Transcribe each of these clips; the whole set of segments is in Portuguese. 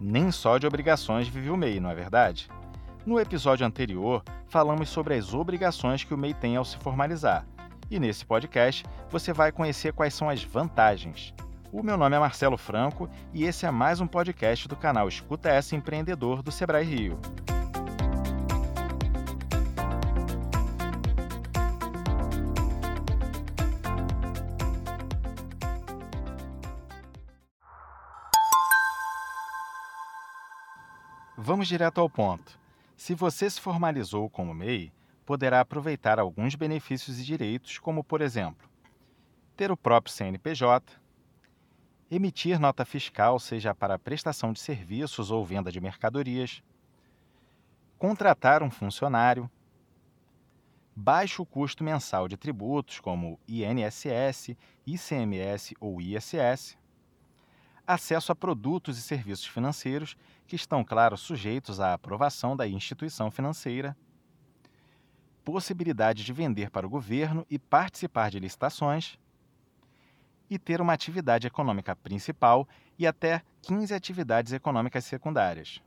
Nem só de obrigações vive o MEI, não é verdade? No episódio anterior, falamos sobre as obrigações que o MEI tem ao se formalizar. E nesse podcast, você vai conhecer quais são as vantagens. O meu nome é Marcelo Franco e esse é mais um podcast do canal Escuta Essa Empreendedor do Sebrae Rio. Vamos direto ao ponto. Se você se formalizou como MEI, poderá aproveitar alguns benefícios e direitos, como, por exemplo, ter o próprio CNPJ, emitir nota fiscal, seja para prestação de serviços ou venda de mercadorias, contratar um funcionário, baixo custo mensal de tributos como INSS, ICMS ou ISS, acesso a produtos e serviços financeiros que estão, claro, sujeitos à aprovação da instituição financeira, possibilidade de vender para o governo e participar de licitações e ter uma atividade econômica principal e até 15 atividades econômicas secundárias.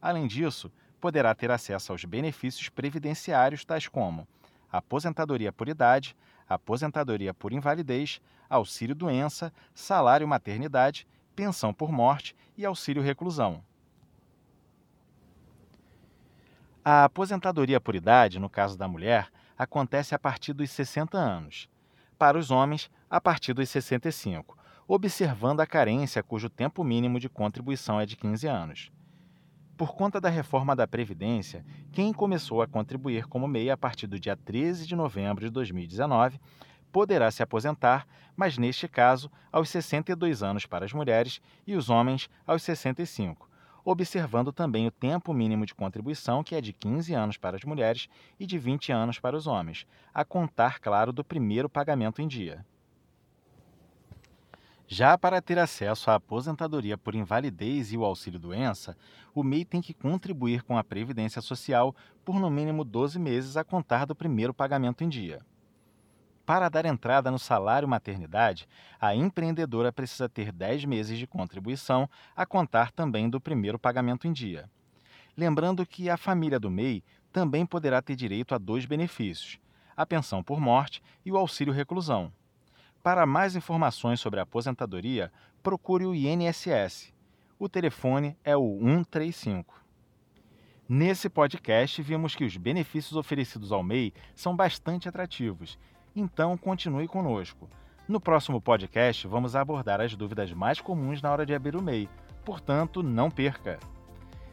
Além disso, poderá ter acesso aos benefícios previdenciários tais como aposentadoria por idade, aposentadoria por invalidez, auxílio-doença, salário maternidade, pensão por morte e auxílio reclusão. A aposentadoria por idade, no caso da mulher, acontece a partir dos 60 anos para os homens a partir dos 65, observando a carência cujo tempo mínimo de contribuição é de 15 anos. Por conta da reforma da Previdência, quem começou a contribuir como MEI a partir do dia 13 de novembro de 2019 poderá se aposentar, mas neste caso aos 62 anos para as mulheres e os homens aos 65, observando também o tempo mínimo de contribuição, que é de 15 anos para as mulheres e de 20 anos para os homens, a contar, claro, do primeiro pagamento em dia. Já para ter acesso à aposentadoria por invalidez e o auxílio-doença, o MEI tem que contribuir com a Previdência Social por no mínimo 12 meses a contar do primeiro pagamento em dia. Para dar entrada no salário maternidade, a empreendedora precisa ter 10 meses de contribuição, a contar também do primeiro pagamento em dia. Lembrando que a família do MEI também poderá ter direito a dois benefícios: a pensão por morte e o auxílio reclusão. Para mais informações sobre a aposentadoria, procure o INSS. O telefone é o 135. Nesse podcast, vimos que os benefícios oferecidos ao MEI são bastante atrativos então, continue conosco. No próximo podcast, vamos abordar as dúvidas mais comuns na hora de abrir o MEI, portanto, não perca!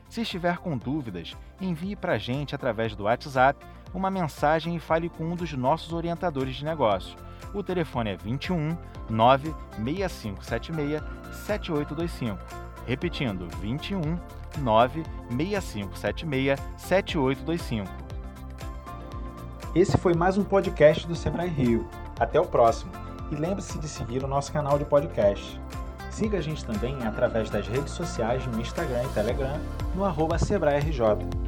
Se estiver com dúvidas, envie para a gente através do WhatsApp uma mensagem e fale com um dos nossos orientadores de negócios. O telefone é 21 96576 7825. Repetindo, 21 96576 7825. Esse foi mais um podcast do Sebrae Rio. Até o próximo. E lembre-se de seguir o nosso canal de podcast. Siga a gente também através das redes sociais no Instagram e Telegram no arroba SebraeRJ.